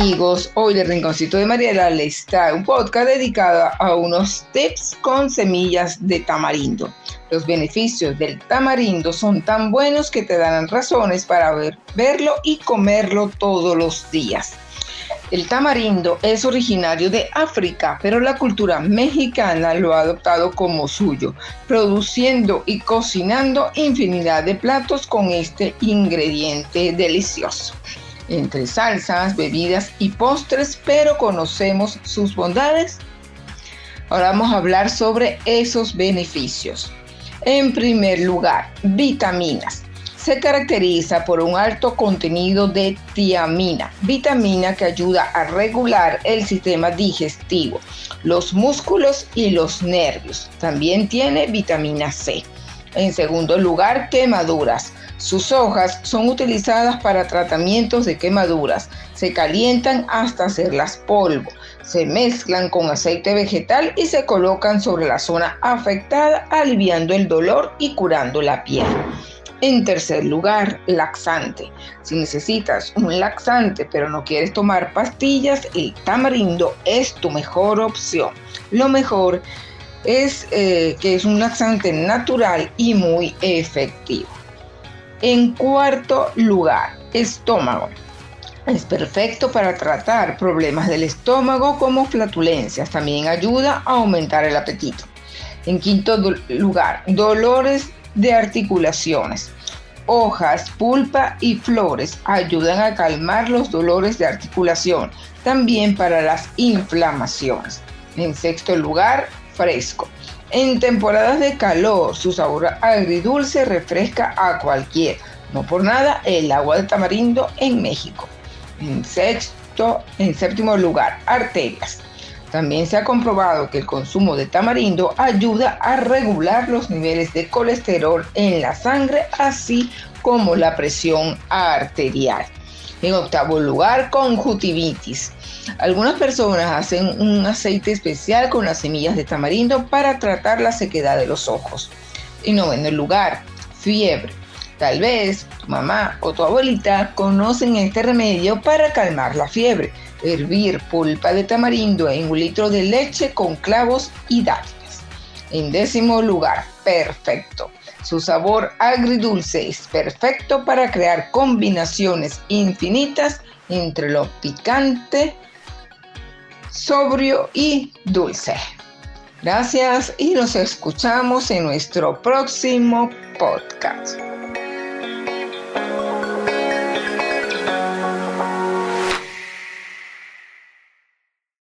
amigos, hoy de Rinconcito de Mariela les trae un podcast dedicado a unos tips con semillas de tamarindo. Los beneficios del tamarindo son tan buenos que te darán razones para ver, verlo y comerlo todos los días. El tamarindo es originario de África, pero la cultura mexicana lo ha adoptado como suyo, produciendo y cocinando infinidad de platos con este ingrediente delicioso entre salsas, bebidas y postres, pero conocemos sus bondades. Ahora vamos a hablar sobre esos beneficios. En primer lugar, vitaminas. Se caracteriza por un alto contenido de tiamina, vitamina que ayuda a regular el sistema digestivo, los músculos y los nervios. También tiene vitamina C. En segundo lugar, quemaduras. Sus hojas son utilizadas para tratamientos de quemaduras. Se calientan hasta hacerlas polvo. Se mezclan con aceite vegetal y se colocan sobre la zona afectada, aliviando el dolor y curando la piel. En tercer lugar, laxante. Si necesitas un laxante pero no quieres tomar pastillas, el tamarindo es tu mejor opción. Lo mejor es eh, que es un laxante natural y muy efectivo. En cuarto lugar, estómago. Es perfecto para tratar problemas del estómago como flatulencias. También ayuda a aumentar el apetito. En quinto lugar, dolores de articulaciones. Hojas, pulpa y flores ayudan a calmar los dolores de articulación, también para las inflamaciones. En sexto lugar, fresco. En temporadas de calor, su sabor agridulce refresca a cualquiera. No por nada, el agua de tamarindo en México. En sexto, en séptimo lugar, arterias. También se ha comprobado que el consumo de tamarindo ayuda a regular los niveles de colesterol en la sangre, así como la presión arterial. En octavo lugar, conjuntivitis. Algunas personas hacen un aceite especial con las semillas de tamarindo para tratar la sequedad de los ojos. En noveno lugar, fiebre. Tal vez tu mamá o tu abuelita conocen este remedio para calmar la fiebre. Hervir pulpa de tamarindo en un litro de leche con clavos y dátiles. En décimo lugar, perfecto. Su sabor agridulce es perfecto para crear combinaciones infinitas entre lo picante, sobrio y dulce. Gracias y nos escuchamos en nuestro próximo podcast.